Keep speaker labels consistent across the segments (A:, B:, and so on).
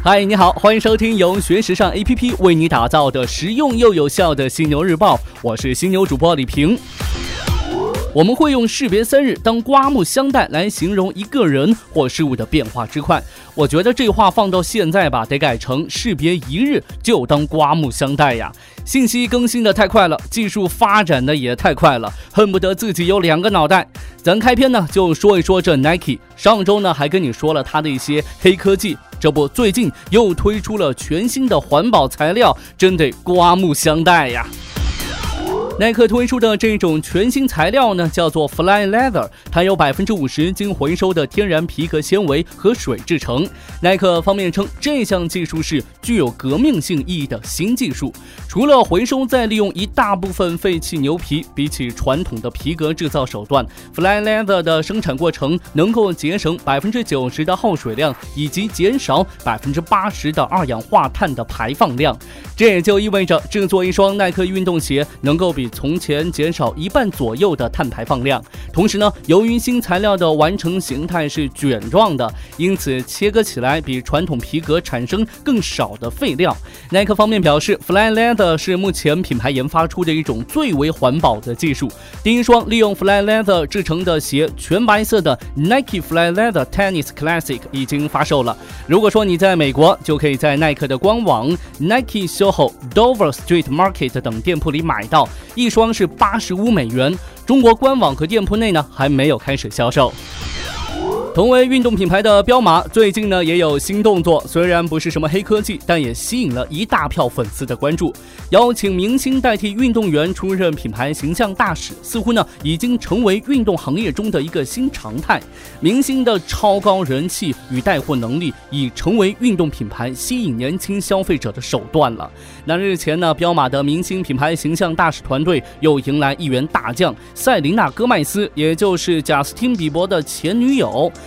A: 嗨，你好，欢迎收听由学时尚 APP 为你打造的实用又有效的犀牛日报，我是犀牛主播李平。我们会用士别三日当刮目相待来形容一个人或事物的变化之快。我觉得这话放到现在吧，得改成士别一日就当刮目相待呀。信息更新的太快了，技术发展的也太快了，恨不得自己有两个脑袋。咱开篇呢就说一说这 Nike，上周呢还跟你说了它的一些黑科技。这不，最近又推出了全新的环保材料，真得刮目相待呀。耐克推出的这种全新材料呢，叫做 Fly Leather，它有百分之五十经回收的天然皮革纤维和水制成。耐克方面称，这项技术是具有革命性意义的新技术。除了回收再利用一大部分废弃牛皮，比起传统的皮革制造手段，Fly Leather 的生产过程能够节省百分之九十的耗水量，以及减少百分之八十的二氧化碳的排放量。这也就意味着制作一双耐克运动鞋能够比从前减少一半左右的碳排放量，同时呢，由于新材料的完成形态是卷状的，因此切割起来比传统皮革产生更少的废料。耐克方面表示，Fly Leather 是目前品牌研发出的一种最为环保的技术。第一双利用 Fly Leather 制成的鞋，全白色的 Nike Fly Leather Tennis Classic 已经发售了。如果说你在美国，就可以在耐克的官网 Nike Sho 后、Dover Street Market 等店铺里买到。一双是八十五美元，中国官网和店铺内呢还没有开始销售。同为运动品牌的彪马，最近呢也有新动作。虽然不是什么黑科技，但也吸引了一大票粉丝的关注。邀请明星代替运动员出任品牌形象大使，似乎呢已经成为运动行业中的一个新常态。明星的超高人气与带货能力，已成为运动品牌吸引年轻消费者的手段了。那日前呢，彪马的明星品牌形象大使团队又迎来一员大将塞琳娜·戈麦斯，也就是贾斯汀·比伯的前女友。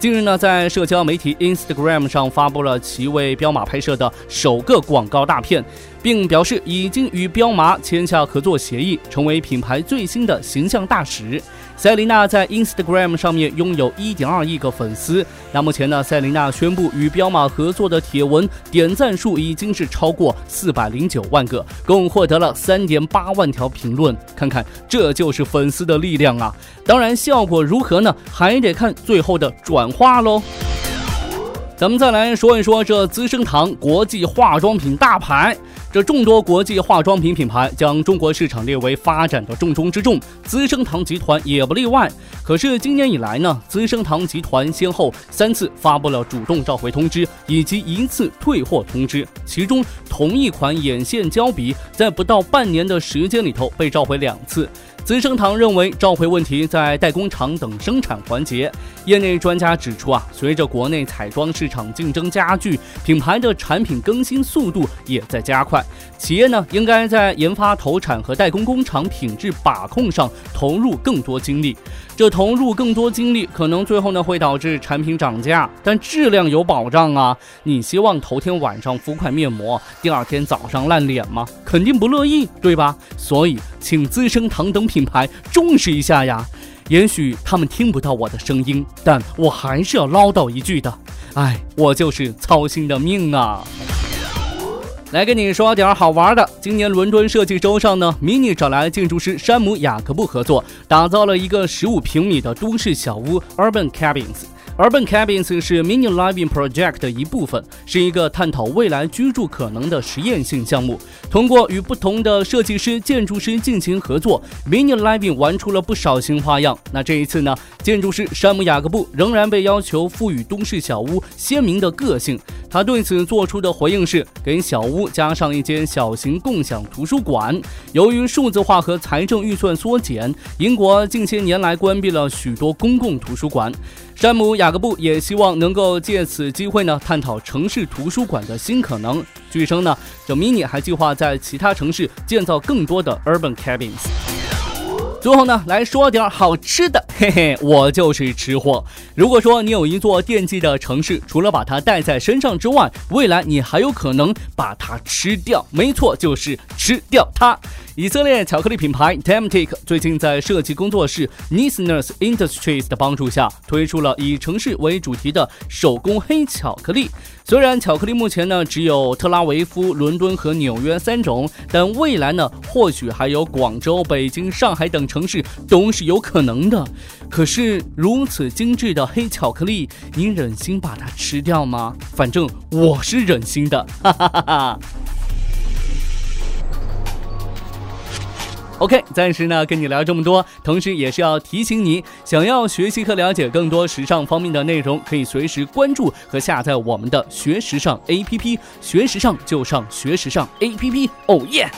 A: 近日呢，在社交媒体 Instagram 上发布了其为彪马拍摄的首个广告大片。并表示已经与彪马签下合作协议，成为品牌最新的形象大使。塞琳娜在 Instagram 上面拥有一点二亿个粉丝。那目前呢，塞琳娜宣布与彪马合作的帖文点赞数已经是超过四百零九万个，共获得了三点八万条评论。看看，这就是粉丝的力量啊！当然，效果如何呢？还得看最后的转化喽。咱们再来说一说这资生堂国际化妆品大牌。这众多国际化妆品品牌将中国市场列为发展的重中之重，资生堂集团也不例外。可是今年以来呢，资生堂集团先后三次发布了主动召回通知，以及一次退货通知。其中，同一款眼线胶笔在不到半年的时间里头被召回两次。资生堂认为召回问题在代工厂等生产环节。业内专家指出啊，随着国内彩妆市场竞争加剧，品牌的产品更新速度也在加快。企业呢，应该在研发、投产和代工工厂品质把控上投入更多精力。这投入更多精力，可能最后呢会导致产品涨价，但质量有保障啊！你希望头天晚上敷块面膜，第二天早上烂脸吗？肯定不乐意，对吧？所以，请资生堂等品牌重视一下呀。也许他们听不到我的声音，但我还是要唠叨一句的。哎，我就是操心的命啊！来跟你说点好玩的。今年伦敦设计周上呢，MINI 找来建筑师山姆雅各布合作，打造了一个十五平米的都市小屋 Urban Cabins。Urban Cabins 是 Mini Living Project 的一部分，是一个探讨未来居住可能的实验性项目。通过与不同的设计师、建筑师进行合作，Mini Living 玩出了不少新花样。那这一次呢，建筑师山姆雅各布仍然被要求赋予都市小屋鲜明的个性。他对此做出的回应是，给小屋加上一间小型共享图书馆。由于数字化和财政预算缩减，英国近些年来关闭了许多公共图书馆。山姆雅各布也希望能够借此机会呢，探讨城市图书馆的新可能。据称呢，这 Mini 还计划在其他城市建造更多的 Urban Cabins。最后呢，来说点好吃的，嘿嘿，我就是吃货。如果说你有一座惦记的城市，除了把它带在身上之外，未来你还有可能把它吃掉。没错，就是吃掉它。以色列巧克力品牌 Temtic 最近在设计工作室 Nissner's Industries 的帮助下，推出了以城市为主题的手工黑巧克力。虽然巧克力目前呢只有特拉维夫、伦敦和纽约三种，但未来呢或许还有广州、北京、上海等城市都是有可能的。可是如此精致的黑巧克力，你忍心把它吃掉吗？反正我是忍心的，哈哈哈哈。OK，暂时呢跟你聊这么多，同时也是要提醒你，想要学习和了解更多时尚方面的内容，可以随时关注和下载我们的学时尚 APP，学时尚就上学时尚 APP，哦耶！